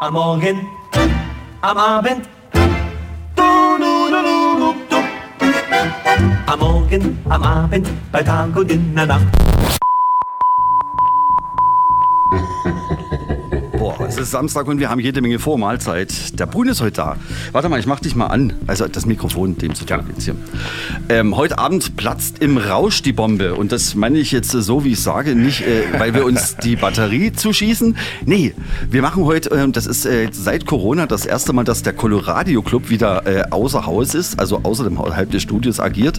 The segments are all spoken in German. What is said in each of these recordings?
Am Morgen, am Abend. Am Morgen, am Abend, bei Tag und in der Nacht. Es ist Samstag und wir haben jede Menge vor. Mahlzeit. Der Brun ist heute da. Warte mal, ich mach dich mal an. Also das Mikrofon dem zu tun hier. Ähm, heute Abend platzt im Rausch die Bombe. Und das meine ich jetzt so, wie ich sage, nicht, äh, weil wir uns die Batterie zuschießen. Nee, wir machen heute, äh, das ist äh, seit Corona das erste Mal, dass der Coloradio Club wieder äh, außer Haus ist, also außer dem Halb des Studios agiert.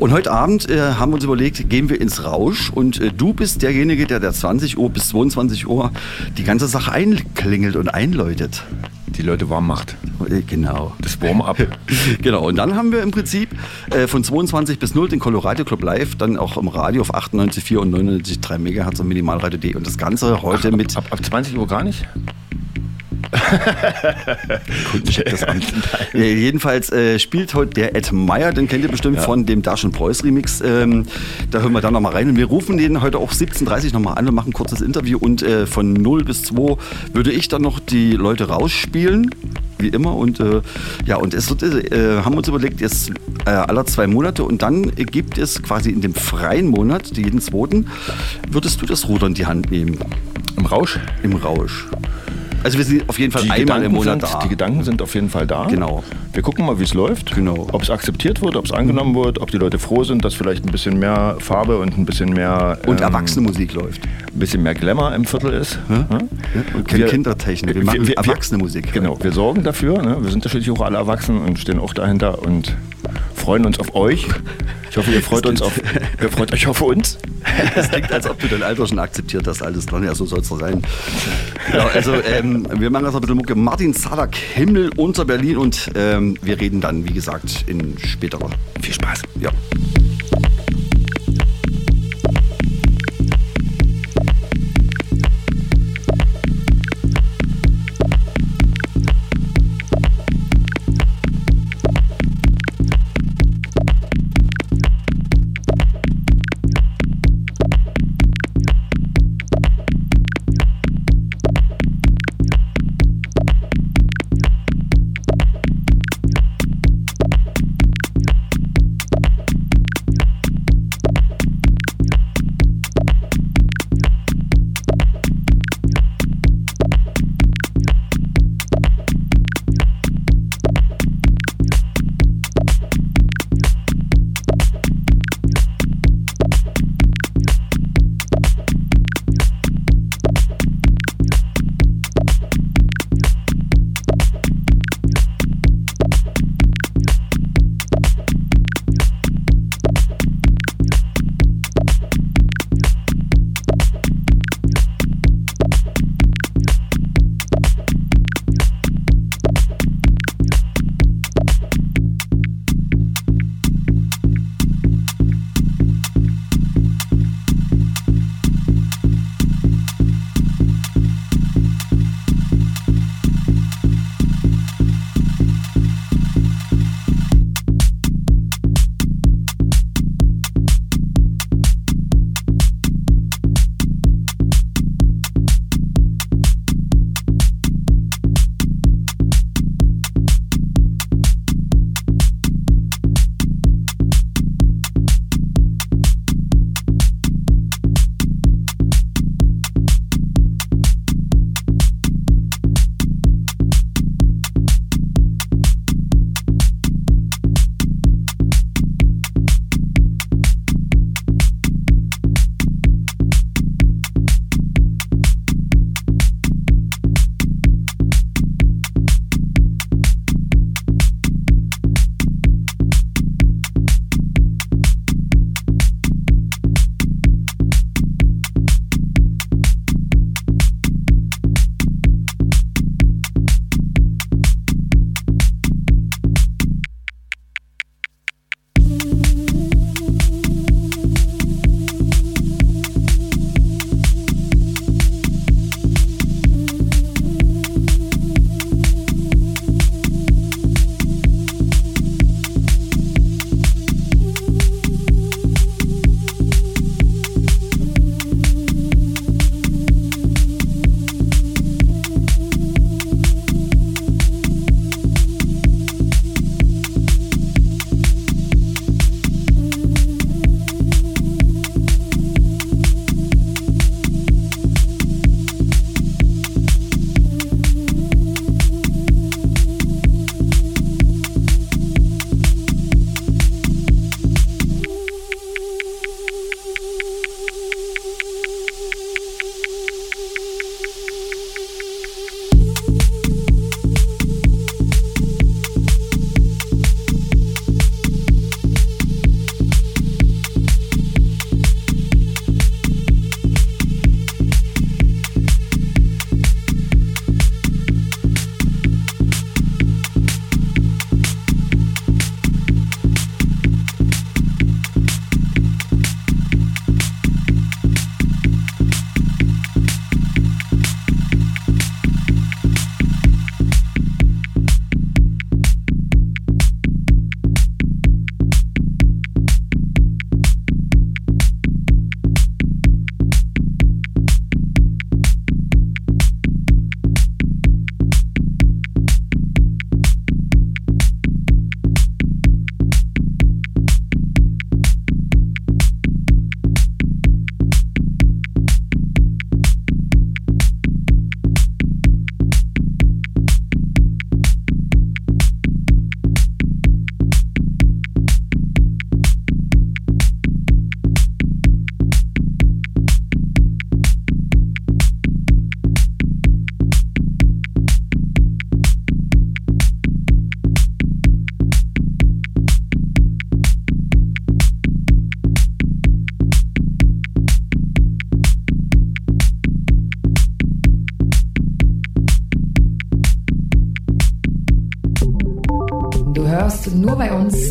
Und heute Abend äh, haben wir uns überlegt, gehen wir ins Rausch und äh, du bist derjenige, der der 20 Uhr bis 22 Uhr die ganze Sache einklingelt und einläutet. Die Leute warm macht. Äh, Genau. Das Warm-up. Genau, und dann haben wir im Prinzip äh, von 22 bis 0 den Colorado Club live, dann auch im Radio auf 98,4 und 99,3 Megahertz und Minimalradio.de und das Ganze heute mit Ab, ab 20 Uhr gar nicht? Kundencheck das an. Jedenfalls äh, spielt heute der Ed Meyer, den kennt ihr bestimmt von dem Dash Preuß Remix. Ähm, da hören wir dann nochmal rein. Und wir rufen den heute auch 17.30 Uhr nochmal an und machen ein kurzes Interview. Und äh, von 0 bis 2 würde ich dann noch die Leute rausspielen, wie immer. Und äh, ja, und es wird, äh, haben wir uns überlegt, jetzt äh, aller zwei Monate und dann gibt es quasi in dem freien Monat, jeden zweiten, würdest du das Ruder in die Hand nehmen. Im Rausch? Im Rausch. Also wir sind auf jeden Fall Die einmal Gedanken, im Monat sind, da. die Gedanken sind auf jeden Fall da. Genau. Wir gucken mal, wie es läuft. Genau. Ob es akzeptiert wird, ob es angenommen wird, ob die Leute froh sind, dass vielleicht ein bisschen mehr Farbe und ein bisschen mehr Und ähm, erwachsene Musik läuft. ein bisschen mehr Glamour im Viertel ist. Ja? Ja? Und keine Wir- Kindertechnik. Wir machen erwachsene Musik. Genau, wir sorgen dafür. Ne? Wir sind natürlich auch alle erwachsen und stehen auch dahinter und freuen uns auf euch. Ich hoffe, ihr freut uns auf, ihr freut euch auf uns. Es klingt, als ob du dein Alter schon akzeptiert hast, alles dran. Ja, so soll es doch sein. Genau, also, ähm, wir machen das ein bisschen Mucke. Martin Salak, Himmel unter Berlin und ähm, wir reden dann, wie gesagt, in späterer. Viel Spaß. Ja.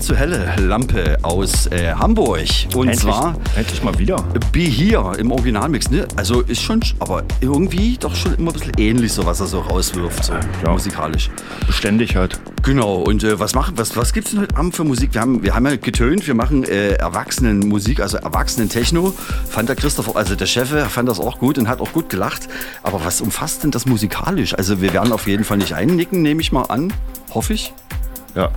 Viel zu helle Lampe aus äh, Hamburg. Und endlich, zwar endlich mal wieder. Be Here im Originalmix. Ne? Also ist schon, aber irgendwie doch schon immer ein bisschen ähnlich, so was er so rauswirft, so Ja. musikalisch. Beständig halt. Genau, und äh, was machen, was, was gibt's denn heute Abend für Musik? Wir haben, wir haben ja getönt, wir machen äh, Erwachsenenmusik, also Erwachsenen-Techno. Fand der Christoph, also der Chef, äh, fand das auch gut und hat auch gut gelacht. Aber was umfasst denn das musikalisch? Also wir werden auf jeden Fall nicht einnicken, nehme ich mal an. Hoffe ich. Ja.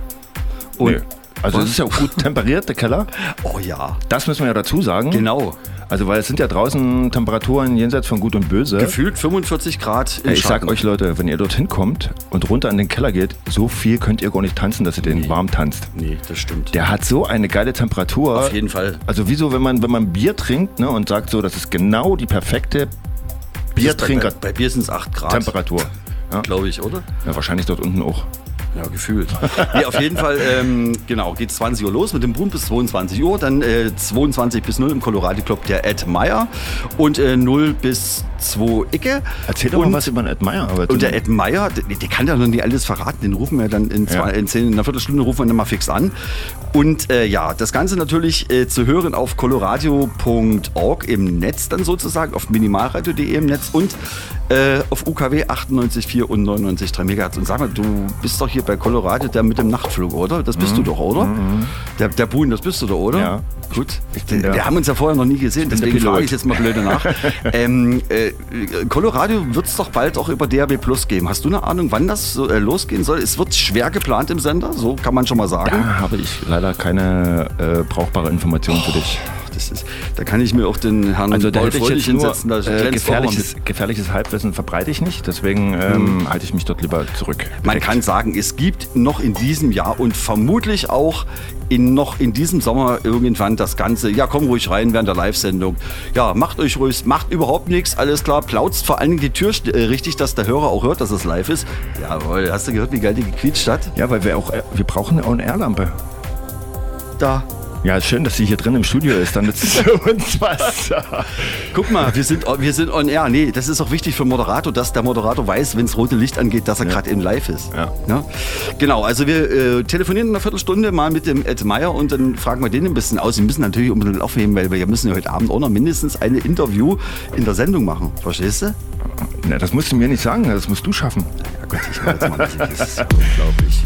Und, Nee. Also es ist ja auch gut temperiert, der Keller. Oh ja, Das müssen wir ja dazu sagen. genau. Also weil es sind ja draußen Temperaturen jenseits von Gut und Böse. Gefühlt 45 Grad im Ey, ich sag euch Leute, wenn ihr dorthin kommt und runter in den Keller geht, so viel könnt ihr gar nicht tanzen, dass ihr den warm tanzt. Nee, das stimmt. Der hat so eine geile Temperatur. Auf jeden Fall. Also wie so, wenn man, wenn man Bier trinkt ne, und sagt so, das ist genau die perfekte Biertrinker Bei, bei Bier sind es 8 Grad. Temperatur. Ja? Glaube ich, oder? ja, wahrscheinlich dort unten auch. Ja, gefühlt. nee, auf jeden Fall, ähm, genau, geht 20 Uhr los mit dem Boom bis 22 Uhr. Dann äh, 22 bis 0 im Colorado Club der Ed Meyer und äh, 0 bis 2 Icke. Erzähl doch und, mal was über den Ed Meyer. Und der Ed Meyer, der, der kann ja noch nicht alles verraten, den rufen wir dann in, zwei, Ja. in, zehn, in einer Viertelstunde rufen wir dann mal fix an. Und äh, ja, das Ganze natürlich äh, zu hören auf coloradio.org im Netz dann sozusagen, auf minimalradio.de im Netz und äh, auf UKW 98,4 und 99,3 MHz. Und sag mal, du bist doch hier bei Colorado der mit dem Nachtflug, oder? Das bist du doch, oder? Der, der Buhn, das bist du doch, oder? Mhm. Ja. Gut. wir haben uns ja vorher noch nie gesehen, deswegen frage ich jetzt mal blöde nach. ähm, äh, Colorado wird es doch bald auch über DAB Plus geben. Hast du eine Ahnung, wann das so, äh, losgehen soll? Es wird schwer geplant im Sender, so kann man schon mal sagen. da habe ich leider keine äh, brauchbare Information für dich. Das ist, da kann ich mir auch den Herrn Also da Paul hätte ich Fröhlich jetzt nur hinsetzen. Da äh, gefährliches, gefährliches Halbwissen verbreite ich nicht, deswegen ähm, halte ich mich dort lieber zurück. Man kann sagen, es gibt noch in diesem Jahr und vermutlich auch in, noch in diesem Sommer irgendwann das Ganze. Ja, komm ruhig rein während der Live-Sendung. Ja, macht euch ruhig, macht überhaupt nichts, alles klar. Plautzt vor allen Dingen die Tür äh, richtig, dass der Hörer auch hört, dass es live ist. Jawohl, hast du gehört, wie geil die gequietscht hat? Ja, weil wir auch, äh, wir brauchen eine On-Air-Lampe. Da. Ja, ist schön, dass sie hier drin im Studio ist, dann nützt es für uns was. Guck mal, wir sind, wir sind on air. Nee, das ist auch wichtig für den Moderator, dass der Moderator weiß, wenn das rote Licht angeht, dass er gerade im Live ist. Ja. Genau, also wir äh, telefonieren in einer Viertelstunde mal mit dem Ed Meyer und dann fragen wir den ein bisschen aus. Wir müssen natürlich unbedingt aufheben, weil wir müssen ja heute Abend auch noch mindestens ein Interview in der Sendung machen. Verstehst du? Na, das musst du mir nicht sagen, das musst du schaffen. Ja Gott, ich mach jetzt mal Musik. Das ist unglaublich.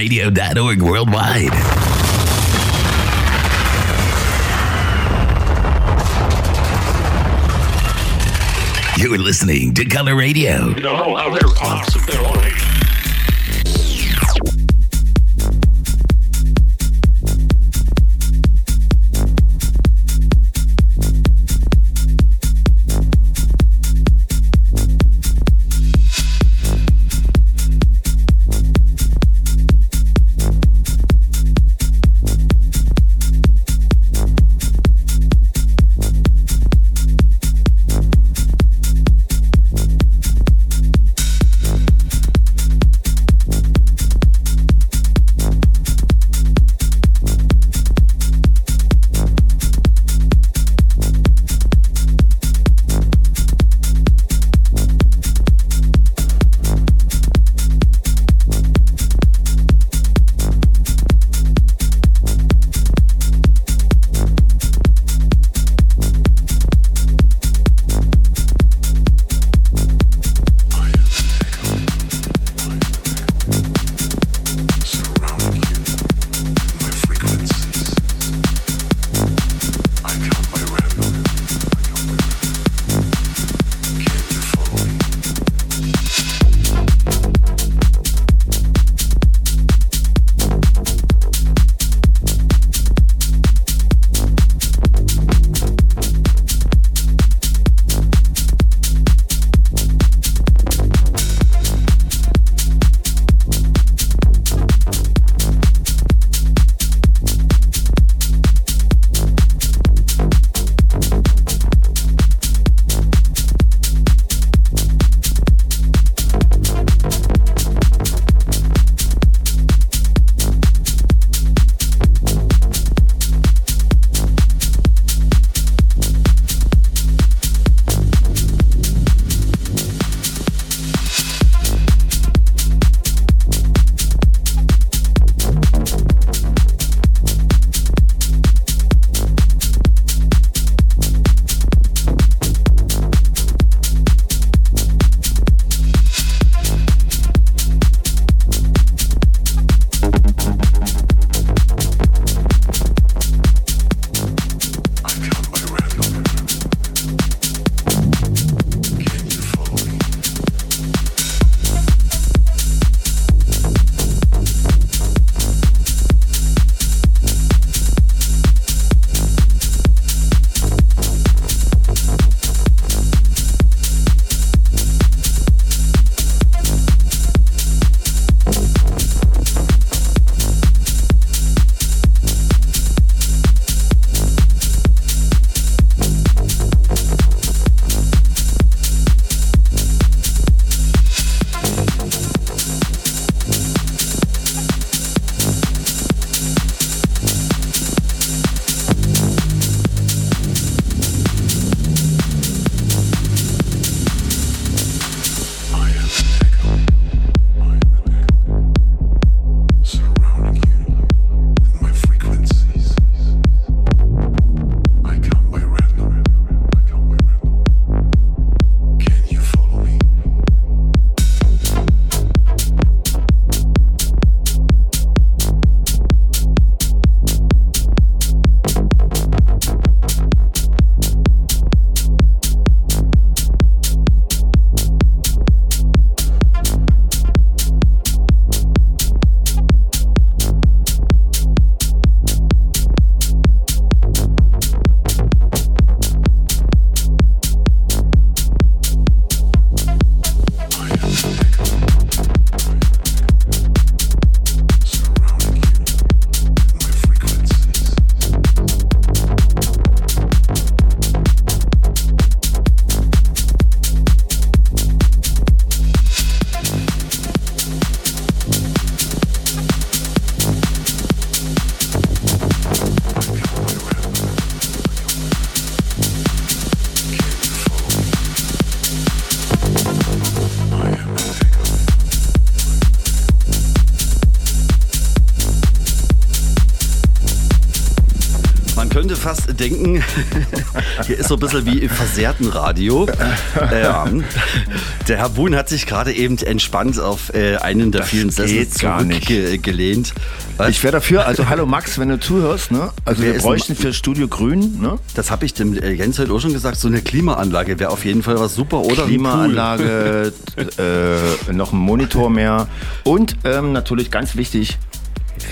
stream.colorradio.org worldwide. You're listening to Color Radio. You know how they're awesome. They're awesome. Denken, hier ist so ein bisschen wie im versehrten Radio. Ähm, der Herr Buhn hat sich gerade eben entspannt auf äh, einen der Das vielen Sessel zurückgelehnt. Was? Ich wäre dafür, also hallo Max, wenn du zuhörst, ne? Also Wer wir bräuchten für Studio Grün, ne? das habe ich dem äh, Jens heute auch schon gesagt, so eine Klimaanlage wäre auf jeden Fall was super oder. Klimaanlage, äh, noch ein Monitor mehr und ähm, natürlich ganz wichtig,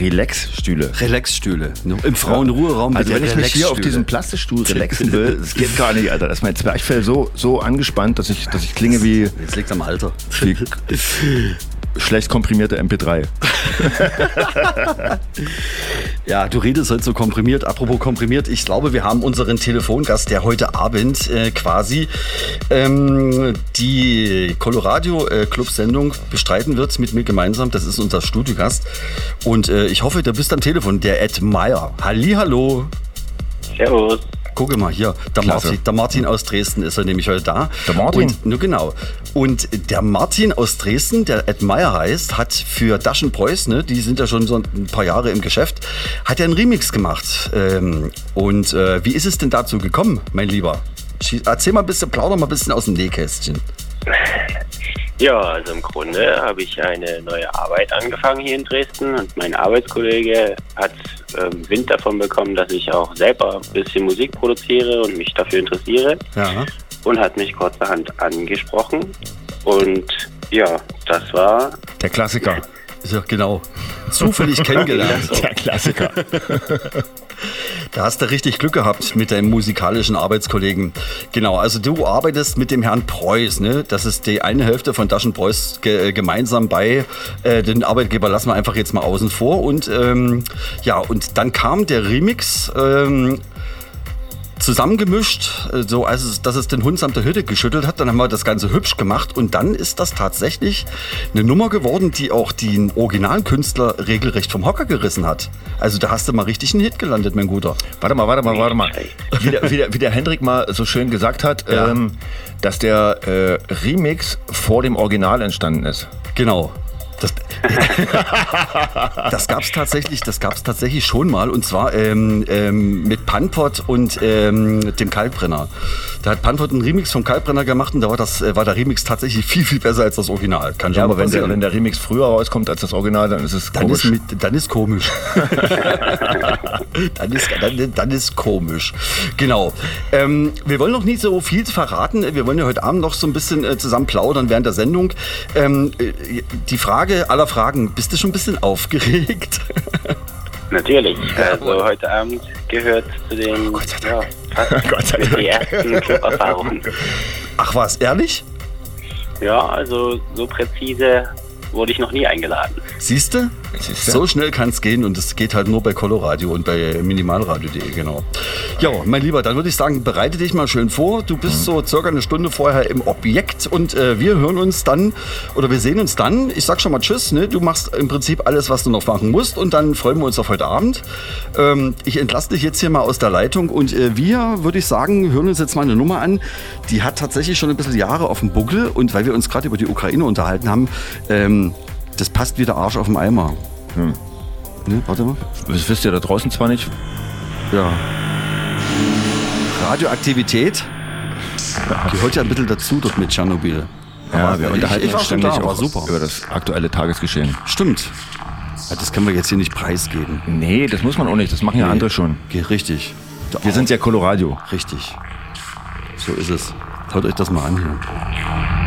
Relaxstühle. Relaxstühle. ne? Im Frauenruheraum Also wenn ich mich hier auf diesem Plastikstuhl relaxen will, das geht gar nicht, Alter. Da ist mein Zwerchfell so, so angespannt, dass ich, dass ich klinge wie, Jetzt liegt am Alter. wie schlecht komprimierte MP3. Ja, du redest heute so komprimiert. Apropos komprimiert, ich glaube, wir haben unseren Telefongast, der heute Abend äh, quasi ähm, die Colorado äh, Club Sendung bestreiten wird mit mir gemeinsam. Das ist unser Studiogast. Und äh, ich hoffe, du bist am Telefon, der Ed Meyer. Hallihallo. Servus. Gucke mal hier, der. Martin, der Martin aus Dresden ist er nämlich heute da. Der Martin? Und, nur genau. Und der Martin aus Dresden, der Ed Meyer heißt, hat für Daschen Preuß, ne, die sind ja schon so ein paar Jahre im Geschäft, hat er einen Remix gemacht. Ähm, und äh, wie ist es denn dazu gekommen, mein Lieber? Erzähl mal ein bisschen, plauder mal ein bisschen aus dem Nähkästchen. Ja, also im Grunde habe ich eine neue Arbeit angefangen hier in Dresden und mein Arbeitskollege hat ähm, Wind davon bekommen, dass ich auch selber ein bisschen Musik produziere und mich dafür interessiere Ja. und hat mich kurzerhand angesprochen und ja, das war Der Klassiker. Ja, genau. Zufällig kennengelernt. Der Klassiker. Da hast du richtig Glück gehabt mit deinem musikalischen Arbeitskollegen. Genau, also du arbeitest mit dem Herrn Preuß, ne? Das ist die eine Hälfte von Daschen Preuß ge gemeinsam bei äh, den Arbeitgeber lassen wir einfach jetzt mal außen vor. Und ähm, ja, und dann kam der Remix. Ähm, zusammengemischt, äh, so als es, dass es den Hund samt der Hütte geschüttelt hat. Dann haben wir das Ganze hübsch gemacht und dann ist das tatsächlich eine Nummer geworden, die auch den Originalkünstler regelrecht vom Hocker gerissen hat. Also da hast du mal richtig einen Hit gelandet, mein Guter. Warte mal, warte mal, warte mal. Wie der, wie der, wie der Hendrik mal so schön gesagt hat, Ja. ähm, dass der äh, Remix vor dem Original entstanden ist. Genau. Das, das gab es tatsächlich, das gab's tatsächlich schon mal und zwar ähm, ähm, mit Panpot und ähm, dem Kalkbrenner. Da hat Panpot einen Remix vom Kalkbrenner gemacht und da war, das, äh, war der Remix tatsächlich viel, viel besser als das Original. Kann Ja, aber wenn der, wenn der Remix früher rauskommt als das Original, dann ist es Dann komisch. ist, mit, dann ist komisch. dann, ist, dann, dann ist komisch. Genau. Ähm, wir wollen noch nicht so viel verraten. Wir wollen ja heute Abend noch so ein bisschen äh, zusammen plaudern während der Sendung. Ähm, äh, die Frage aller Fragen, bist du schon ein bisschen aufgeregt? natürlich. Also heute Abend gehört zu den ja, fast Gott sei mit die Dank. ersten Club-Erfahrungen. Ach was, ehrlich? Ja, also so präzise wurde ich noch nie eingeladen. Siehst du? So schnell kann es gehen und es geht halt nur bei Coloradio und bei minimalradio.de, genau. Ja, mein Lieber, dann würde ich sagen, bereite dich mal schön vor. Du bist so circa eine Stunde vorher im Objekt und äh, wir hören uns dann oder wir sehen uns dann. Ich sag schon mal Tschüss, ne? Du machst im Prinzip alles, was du noch machen musst und dann freuen wir uns auf heute Abend. Ähm, ich entlasse dich jetzt hier mal aus der Leitung und äh, wir, würde ich sagen, hören uns jetzt mal eine Nummer an. Die hat tatsächlich schon ein bisschen Jahre auf dem Buckel und weil wir uns gerade über die Ukraine unterhalten haben, ähm, das passt wie der Arsch auf dem Eimer. Hm. Ne, warte mal. Das wisst ihr da draußen zwar nicht. Ja. Radioaktivität gehört ja ein bisschen dazu dort mit Tschernobyl. Ja, Aber wir ich- unterhalten ich war uns ständig da, auch super. über das aktuelle Tagesgeschehen. Stimmt. Ja, das können wir jetzt hier nicht preisgeben. Nee, das muss man auch nicht. Das machen ja Nee. andere schon. Richtig. Der Wir sind ja Colorado. Richtig. So ist es. Hört euch das mal an hier.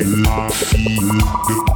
and I feel good.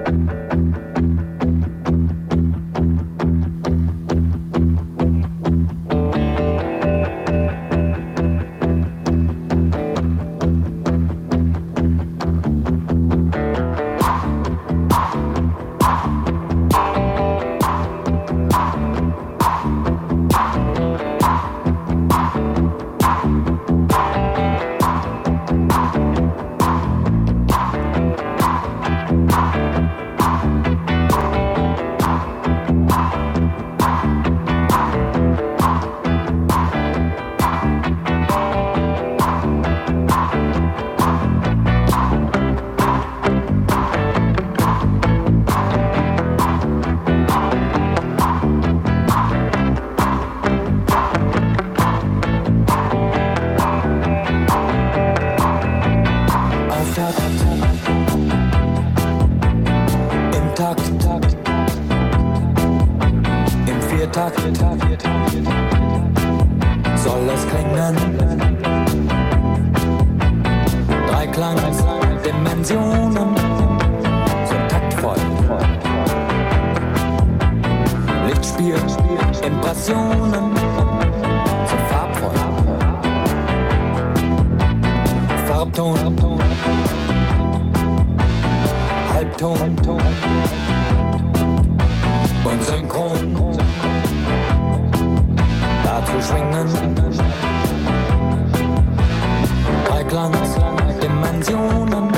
Dimensionen.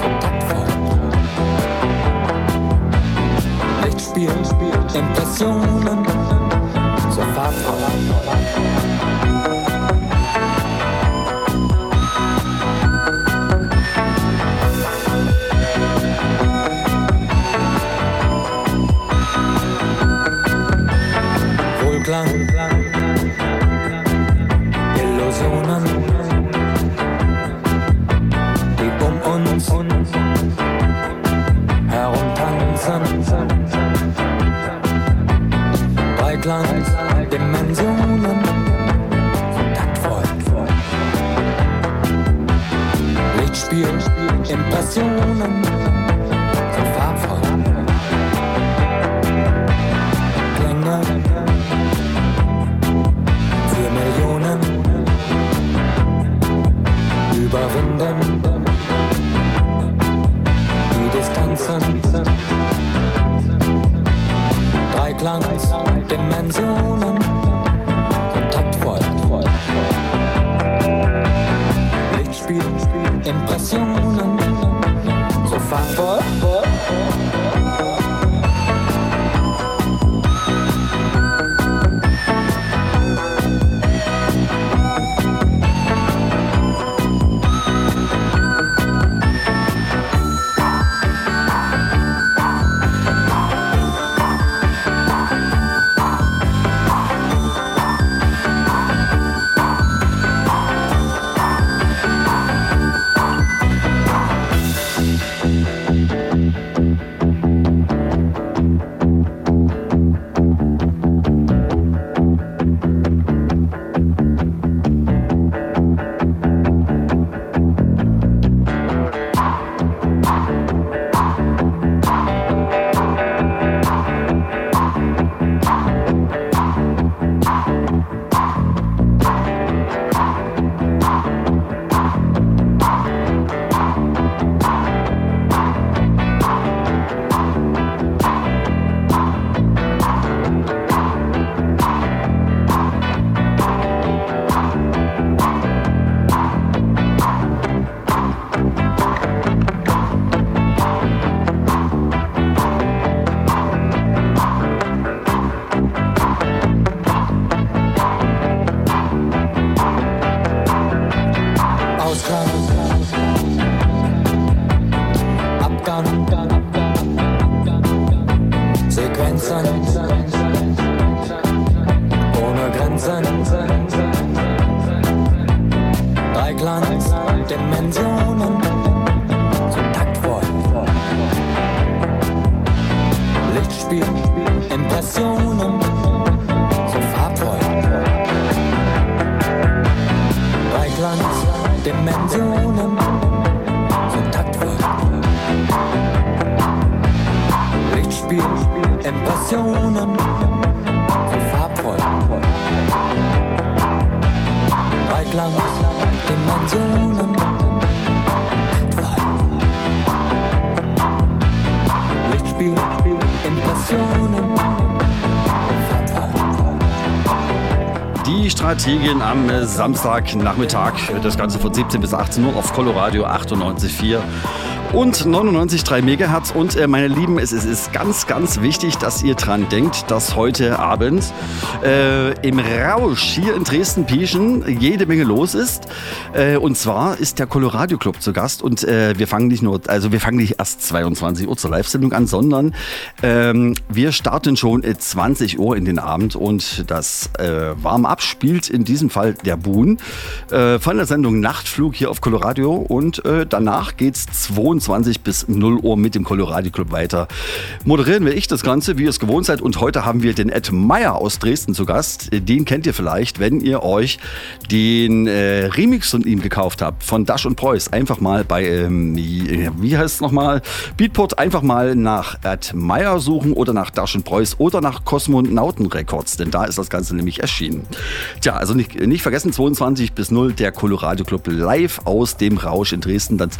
Kontaktverhältnis. Lichtspiel, Impressionen. Strategin am äh, Samstagnachmittag. Das Ganze von 17 bis 18 Uhr auf Coloradio 98,4 und 99,3 Megahertz. Und äh, meine Lieben, es, es ist ganz, ganz wichtig, dass ihr dran denkt, dass heute Abend äh, im Rausch hier in Dresden-Pieschen jede Menge los ist. Äh, und zwar ist der Coloradio Club zu Gast. Und äh, wir fangen nicht nur, also wir fangen nicht erst 22 Uhr zur Live-Sendung an, sondern ähm, wir starten schon äh, 20 Uhr in den Abend. Und das äh, Warm-up spielt in diesem Fall der Boon äh, von der Sendung Nachtflug hier auf Coloradio. Und äh, danach geht's 22 bis 0 Uhr mit dem Coloradio Club weiter. Moderieren wir ich das Ganze, wie ihr es gewohnt seid. Und heute haben wir den Ed Meyer aus Dresden zu Gast. Den kennt ihr vielleicht, wenn ihr euch den äh, Remix von ihm gekauft habt, von Dash und Preuß. Einfach mal bei, ähm, wie heißt es nochmal? Beatport einfach mal nach Ed Meyer suchen oder nach Dash und Preuß oder nach Kosmonauten Records, denn da ist das Ganze nämlich erschienen. Tja, also nicht, nicht vergessen, 22 bis 0, der Coloradio Club live aus dem Rausch in Dresden. Das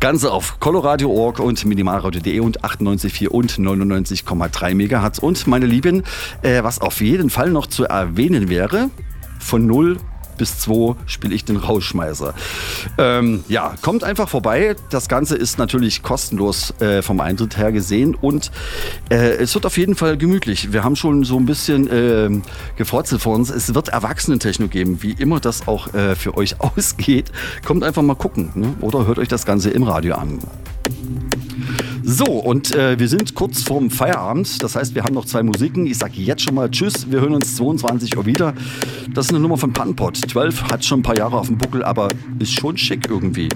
Ganze auf coloradio.org und minimalradio.de und 98,4 und 99,3 Megahertz. Und meine Lieben, äh, was auf jeden Fall noch zu erwähnen wäre, von 0 bis 2 spiele ich den Rauschmeißer. Ähm, ja, kommt einfach vorbei. Das Ganze ist natürlich kostenlos äh, vom Eintritt her gesehen und äh, es wird auf jeden Fall gemütlich. Wir haben schon so ein bisschen äh, gefrotzelt vor uns. Es wird Erwachsenentechno geben, wie immer das auch äh, für euch ausgeht. Kommt einfach mal gucken ne? oder hört euch das Ganze im Radio an. So, und äh, wir sind kurz vorm Feierabend. Das heißt, wir haben noch zwei Musiken. Ich sage jetzt schon mal Tschüss. Wir hören uns 22 Uhr wieder. Das ist eine Nummer von Panpot. 12 hat schon ein paar Jahre auf dem Buckel, aber ist schon schick irgendwie.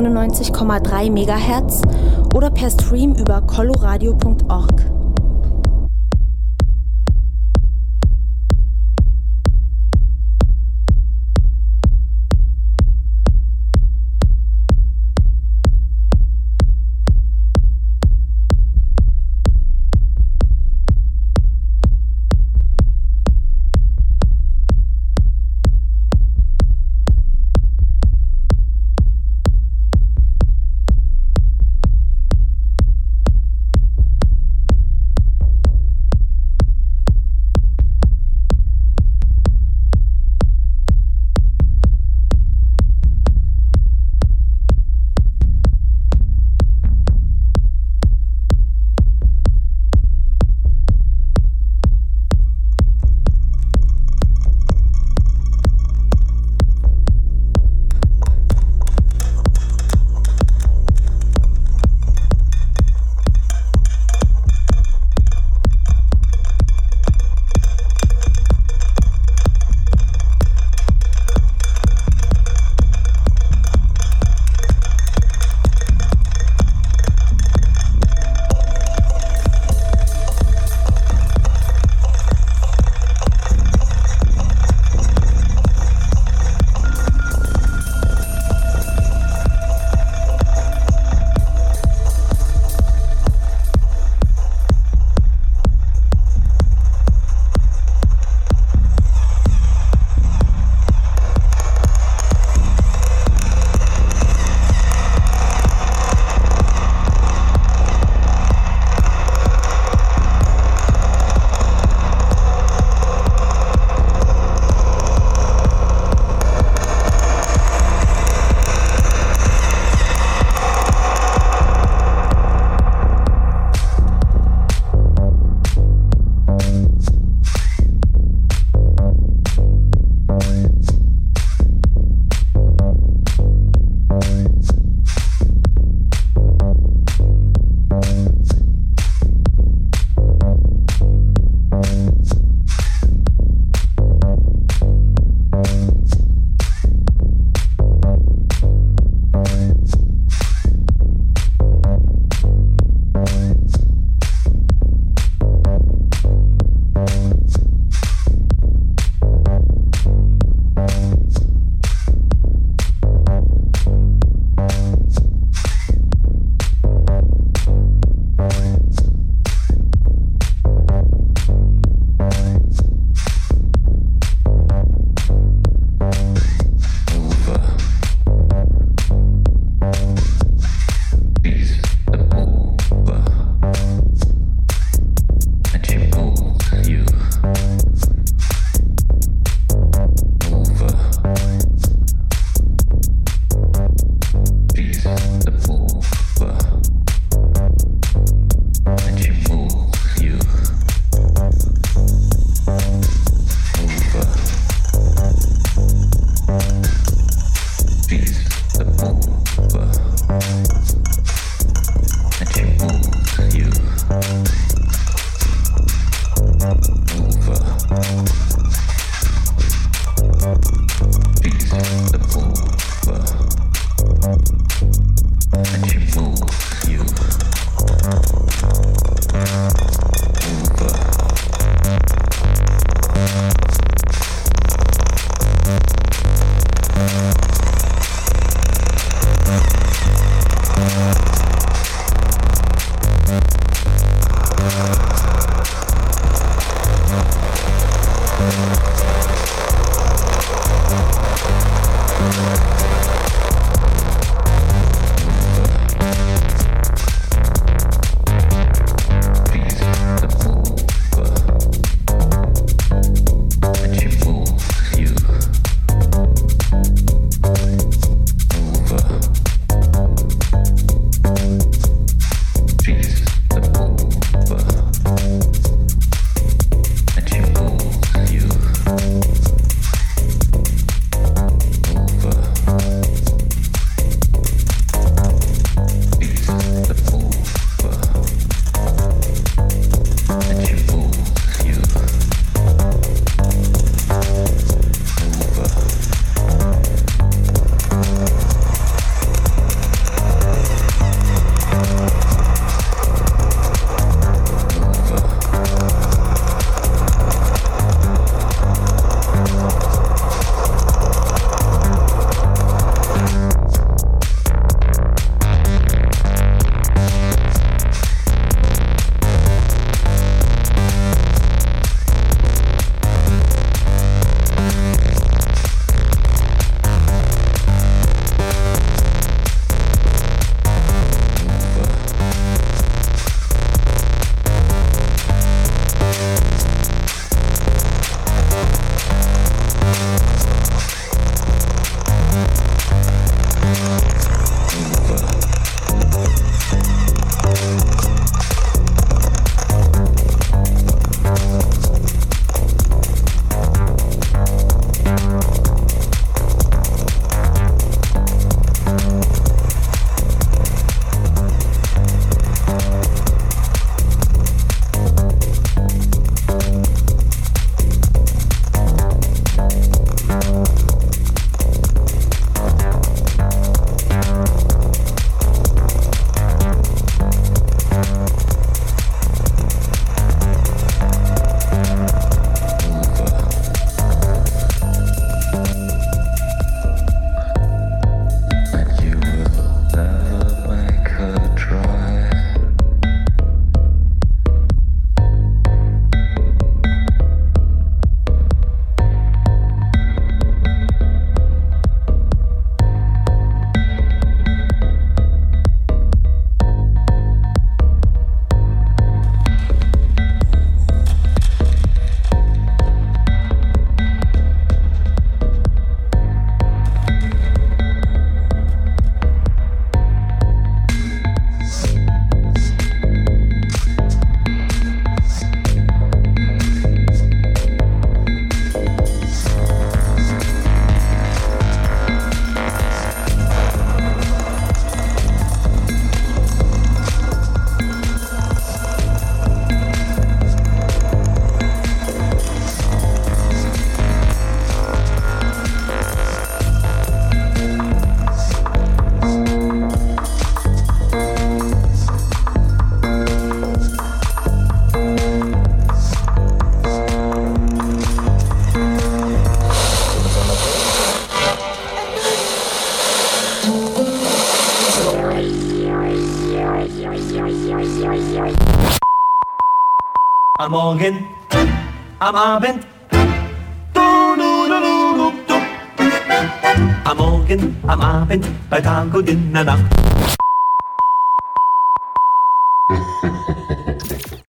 99,3 MHz oder per Stream über coloradio.org.